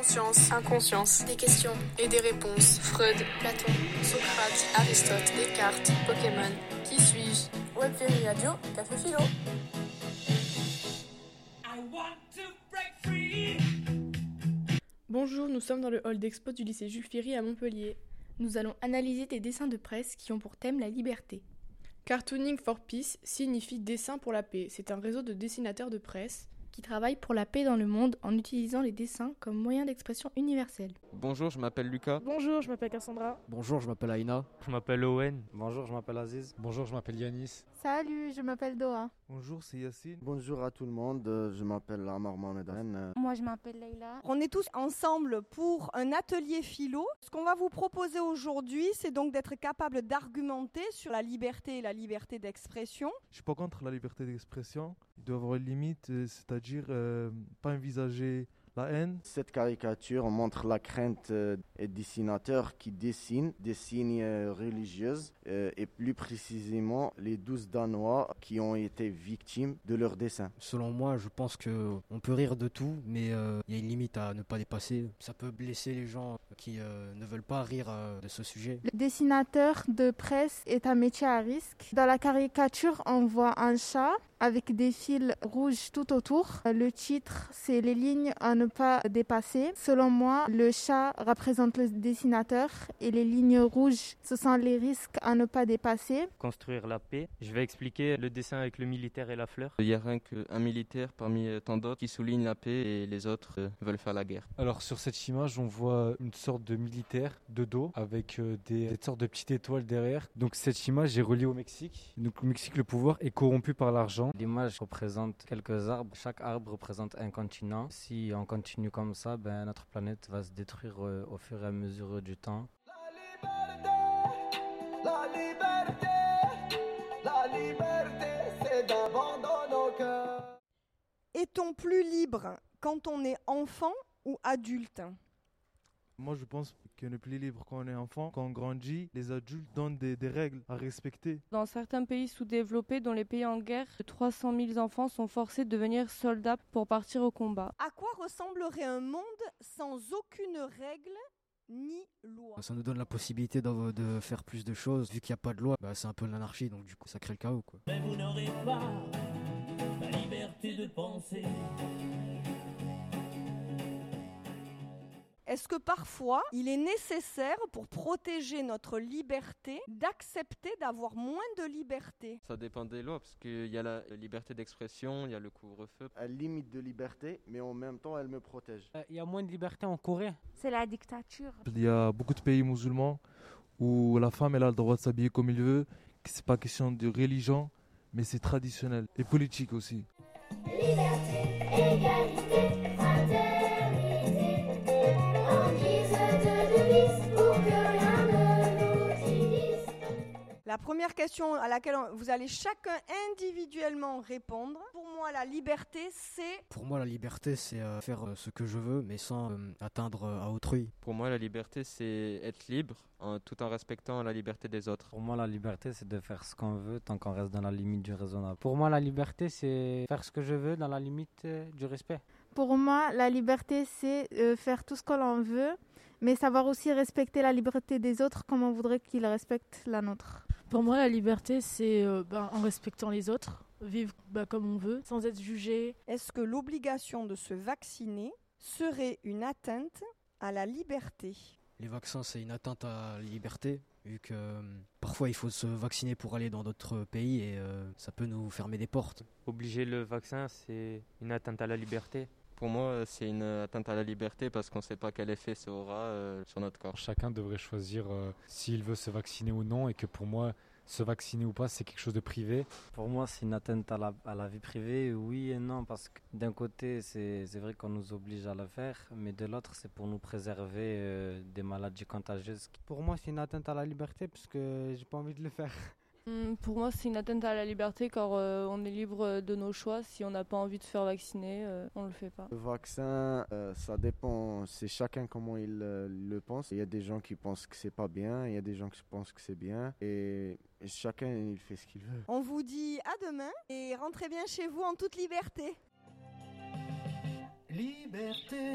Conscience, inconscience, des questions et des réponses. Freud, Platon, Socrate, Aristote, Descartes, Pokémon. Qui suis-je? Web Radio, Café Philo. Bonjour, nous sommes dans le hall d'expo du lycée Jules Ferry à Montpellier. Nous allons analyser des dessins de presse qui ont pour thème la liberté. Cartooning for Peace signifie dessin pour la paix. C'est un réseau de dessinateurs de presse qui travaillent pour la paix dans le monde en utilisant les dessins comme moyen d'expression universel. Bonjour, je m'appelle Lucas. Bonjour, je m'appelle Cassandra. Bonjour, je m'appelle Aïna. Je m'appelle Owen. Bonjour, je m'appelle Aziz. Bonjour, je m'appelle Yanis. Salut, je m'appelle Doha. Bonjour, c'est Yassine. Bonjour à tout le monde, je m'appelle Amar Mohamedan. Moi, je m'appelle Leïla. On est tous ensemble pour un atelier philo. Ce qu'on va vous proposer aujourd'hui, c'est donc d'être capable d'argumenter sur la liberté et la liberté d'expression. Je suis pas contre la liberté d'expression. Il doit y avoir une limite, c'est-à-dire euh, pas envisager la haine. Cette caricature montre la crainte euh, des dessinateurs qui dessinent des signes euh, religieux euh, et plus précisément les douze Danois qui ont été victimes de leurs dessins. Selon moi, je pense que on peut rire de tout, mais il y a une limite à ne pas dépasser. Ça peut blesser les gens qui ne veulent pas rire de ce sujet. Le dessinateur de presse est un métier à risque. Dans la caricature, on voit un chat avec des fils rouges tout autour. Le titre, c'est les lignes à ne pas dépasser. Selon moi, le chat représente le dessinateur et les lignes rouges, ce sont les risques à ne pas dépasser. Construire la paix. Je vais expliquer le dessin avec le militaire et la fleur. Il n'y a rien qu'un militaire parmi tant d'autres qui souligne la paix et les autres euh, veulent faire la guerre. Alors sur cette image, on voit une sorte de militaire de dos avec euh, des, des sortes de petites étoiles derrière. Donc cette image est reliée au Mexique. Donc au Mexique, le pouvoir est corrompu par l'argent. L'image représente quelques arbres. Chaque arbre représente un continent. Si on continue comme ça, ben, notre planète va se détruire euh, au fur et à mesure du temps. La liberté, la liberté, c'est d'abandonner nos cœurs. Est-on plus libre quand on est enfant ou adulte? Moi, je pense qu'on est plus libre quand on est enfant. Quand on grandit, les adultes donnent des, des, règles à respecter. Dans certains pays sous-développés, dont les pays en guerre, 300 000 enfants sont forcés de devenir soldats pour partir au combat. À quoi ressemblerait un monde sans aucune règle ni loi? Ça nous donne la possibilité de, de faire plus de choses. Vu qu'il n'y a pas de loi, bah, c'est un peu l'anarchie, donc du coup, ça crée le chaos. Quoi. Mais vous n'aurez pas la liberté de penser. Est-ce que parfois, il est nécessaire pour protéger notre liberté d'accepter d'avoir moins de liberté? Ça dépend des lois, parce qu'il y a la liberté d'expression, il y a le couvre-feu. Elle limite de liberté, mais en même temps, elle me protège. Il y a moins de liberté en Corée. C'est la dictature. Il y a beaucoup de pays musulmans où la femme elle a le droit de s'habiller comme il veut, que c'est pas question de religion, mais c'est traditionnel et politique aussi. Liberté, égalité, La première question à laquelle vous allez chacun individuellement répondre. Pour moi, la liberté, c'est... Pour moi, la liberté, c'est euh, faire euh, ce que je veux, mais sans euh, atteindre à autrui. Pour moi, la liberté, c'est être libre en, tout en respectant la liberté des autres. Pour moi, la liberté, c'est de faire ce qu'on veut tant qu'on reste dans la limite du raisonnable. Pour moi, la liberté, c'est faire ce que je veux dans la limite du respect. Pour moi, la liberté, c'est faire tout ce que l'on veut, mais savoir aussi respecter la liberté des autres comme on voudrait qu'ils respectent la nôtre. Pour moi, la liberté, c'est euh, ben, en respectant les autres, vivre ben, comme on veut, sans être jugé. Est-ce que l'obligation de se vacciner serait une atteinte à la liberté? Les vaccins, c'est une atteinte à la liberté, vu que euh, parfois il faut se vacciner pour aller dans d'autres pays et euh, ça peut nous fermer des portes. Obliger le vaccin, c'est une atteinte à la liberté. Pour moi, c'est une atteinte à la liberté parce qu'on ne sait pas quel effet ça aura euh, sur notre corps. Chacun devrait choisir euh, s'il veut se vacciner ou non et que pour moi, se vacciner ou pas, c'est quelque chose de privé. Pour moi, c'est une atteinte à la, à la, vie privée, oui et non, parce que d'un côté, c'est vrai qu'on nous oblige à le faire, mais de l'autre, c'est pour nous préserver euh, des maladies contagieuses. Pour moi, c'est une atteinte à la liberté parce que j'ai pas envie de le faire. Hmm, pour moi, c'est une atteinte à la liberté car euh, on est libre de nos choix. Si on n'a pas envie de se faire vacciner, euh, on ne le fait pas. Le vaccin, euh, ça dépend. C'est chacun comment il le pense. Il y a des gens qui pensent que c'est pas bien, il y a des gens qui pensent que c'est bien. Et, et chacun, il fait ce qu'il veut. On vous dit à demain et rentrez bien chez vous en toute liberté. Liberté.